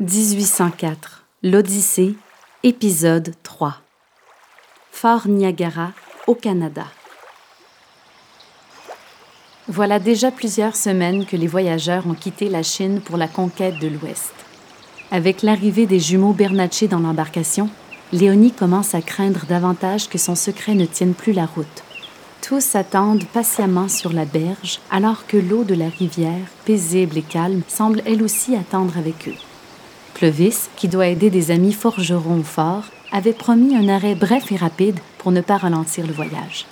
1804, l'Odyssée, épisode 3. Fort Niagara, au Canada. Voilà déjà plusieurs semaines que les voyageurs ont quitté la Chine pour la conquête de l'Ouest. Avec l'arrivée des jumeaux Bernatchez dans l'embarcation, Léonie commence à craindre davantage que son secret ne tienne plus la route. Tous attendent patiemment sur la berge, alors que l'eau de la rivière, paisible et calme, semble elle aussi attendre avec eux. Clovis, qui doit aider des amis forgerons au fort, avait promis un arrêt bref et rapide pour ne pas ralentir le voyage.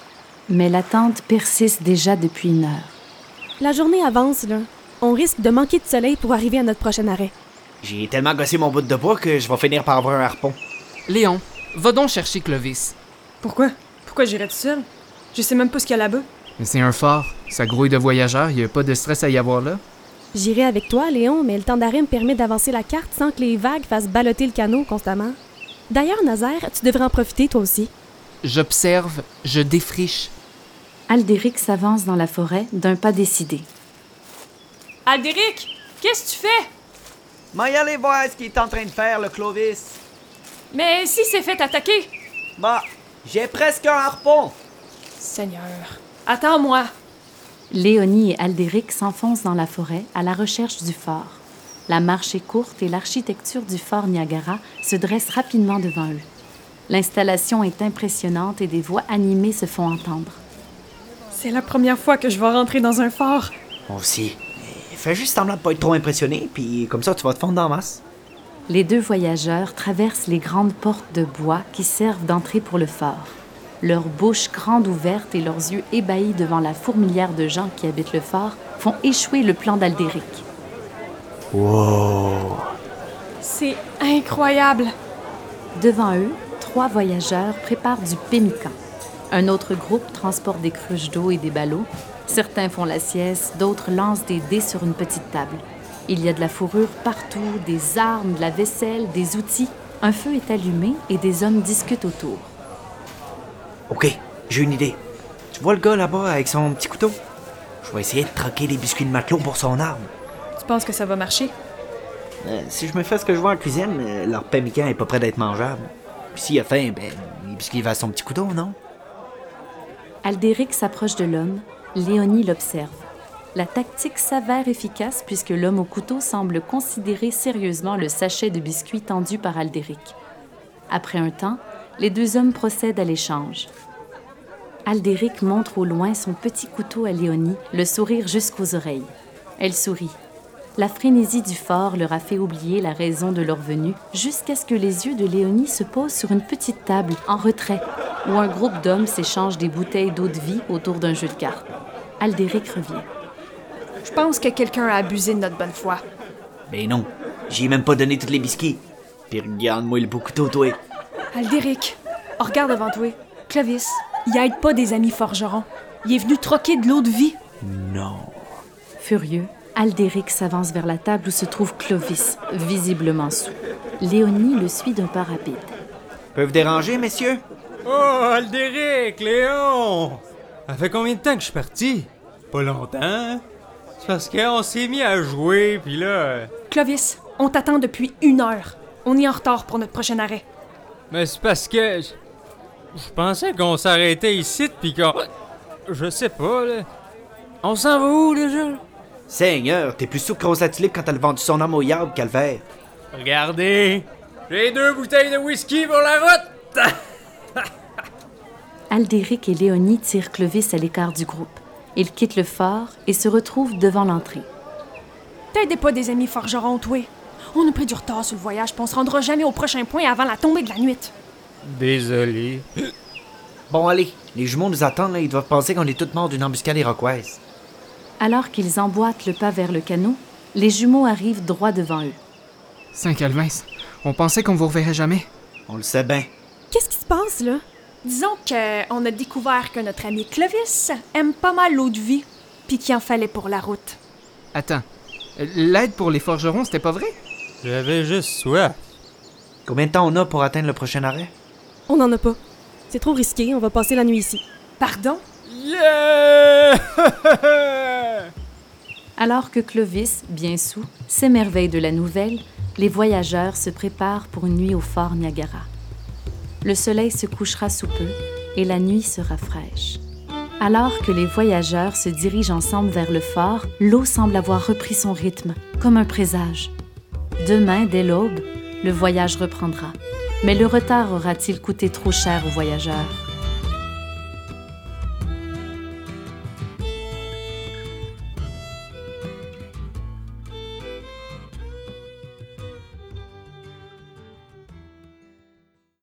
Mais l'attente persiste déjà depuis une heure. La journée avance, là. On risque de manquer de soleil pour arriver à notre prochain arrêt. J'ai tellement gossé mon bout de bois que je vais finir par avoir un harpon. Léon, va donc chercher Clovis. Pourquoi? Pourquoi j'irais tout seul? Je sais même pas ce qu'il y a là-bas. Mais c'est un phare. Ça grouille de voyageurs, y a pas de stress à y avoir là. J'irai avec toi, Léon, mais le temps d'arrêt me permet d'avancer la carte sans que les vagues fassent balloter le canot constamment. D'ailleurs, Nazaire, tu devrais en profiter toi aussi. J'observe, je défriche. Aldéric s'avance dans la forêt d'un pas décidé. Aldéric, qu'est-ce que tu fais? M'en aller voir ce qu'il est en train de faire, le Clovis. Mais si c'est fait attaquer? Bah, j'ai presque un harpon. Seigneur, attends-moi. Léonie et Aldéric s'enfoncent dans la forêt à la recherche du fort. La marche est courte et l'architecture du fort Niagara se dresse rapidement devant eux. L'installation est impressionnante et des voix animées se font entendre. C'est la première fois que je vais rentrer dans un fort. Moi aussi. Mais Fais juste semblant de pas être trop impressionné, puis comme ça, tu vas te fondre dans la masse. Les deux voyageurs traversent les grandes portes de bois qui servent d'entrée pour le fort. Leurs bouches grandes ouvertes et leurs yeux ébahis devant la fourmilière de gens qui habitent le fort font échouer le plan d'Aldéric. Wow. C'est incroyable. Devant eux, trois voyageurs préparent du pémican. Un autre groupe transporte des cruches d'eau et des ballots. Certains font la sieste, d'autres lancent des dés sur une petite table. Il y a de la fourrure partout, des armes, de la vaisselle, des outils. Un feu est allumé et des hommes discutent autour. Ok, j'ai une idée. Tu vois le gars là-bas avec son petit couteau? Je vais essayer de troquer des biscuits de matelot pour son arme. Tu penses que ça va marcher? Euh, si je me fais ce que je vois en cuisine, euh, leur pemmican est pas prêt d'être mangeable. Puis s'il a faim, ben, les biscuits va à son petit couteau, non? Aldéric s'approche de l'homme. Léonie l'observe. La tactique s'avère efficace puisque l'homme au couteau semble considérer sérieusement le sachet de biscuits tendu par Aldéric. Après un temps, les deux hommes procèdent à l'échange. Aldéric montre au loin son petit couteau à Léonie, le sourire jusqu'aux oreilles. Elle sourit. La frénésie du fort leur a fait oublier la raison de leur venue jusqu'à ce que les yeux de Léonie se posent sur une petite table en retrait où un groupe d'hommes s'échange des bouteilles d'eau de vie autour d'un jeu de cartes. Aldéric revient. Je pense que quelqu'un a abusé de notre bonne foi. Ben non, j'ai même pas donné tous les biscuits. Puis regarde-moi le beau couteau, toi. Aldéric, oh, regarde devant toi. Clovis, il aide pas des amis forgerons. Il est venu troquer de l'eau de vie. Non. Furieux, Aldéric s'avance vers la table où se trouve Clovis, visiblement sous. Léonie le suit d'un pas rapide. Peuvent déranger, messieurs? Oh, Aldéric, Léon! Ça fait combien de temps que je suis parti? Pas longtemps. hein? C'est parce qu'on s'est mis à jouer, puis là... euh, Clovis, on t'attend depuis une heure. On est en retard pour notre prochain arrêt. Mais c'est parce que... Je je pensais qu'on s'arrêtait ici, puis qu'on... Je sais pas, là. On s'en va où, déjà? Seigneur, t'es plus souple que Tulipe quand elle a vendu son âme au yard, calvaire. Regardez! J'ai deux bouteilles de whisky pour la route! Aldéric et Léonie tirent Clovis à l'écart du groupe. Ils quittent le fort et se retrouvent devant l'entrée. T'aidez pas des amis forgerons, toi? On a pris du retard sur le voyage, puis on se rendra jamais au prochain point avant la tombée de la nuit. Désolé. Bon, allez, les jumeaux nous attendent, là. Ils doivent penser qu'on est tous morts d'une embuscade iroquoise. Alors qu'ils emboîtent le pas vers le canot, les jumeaux arrivent droit devant eux. Saint-Calvin, on pensait qu'on vous reverrait jamais. On le sait bien. Qu'est-ce qui se passe, là? Disons qu'on a découvert que notre ami Clovis aime pas mal l'eau de vie, puis qu'il en fallait pour la route. Attends. euh, L'aide pour les forgerons, c'était pas vrai? J'avais juste soif. Combien de temps on a pour atteindre le prochain arrêt? On n'en a pas. C'est trop risqué, on va passer la nuit ici. Pardon? Yeah! Alors que Clovis, bien sous, s'émerveille de la nouvelle, les voyageurs se préparent pour une nuit au fort Niagara. Le soleil se couchera sous peu et la nuit sera fraîche. Alors que les voyageurs se dirigent ensemble vers le fort, l'eau semble avoir repris son rythme, comme un présage. Demain, dès l'aube, le voyage reprendra. Mais le retard aura-t-il coûté trop cher aux voyageurs?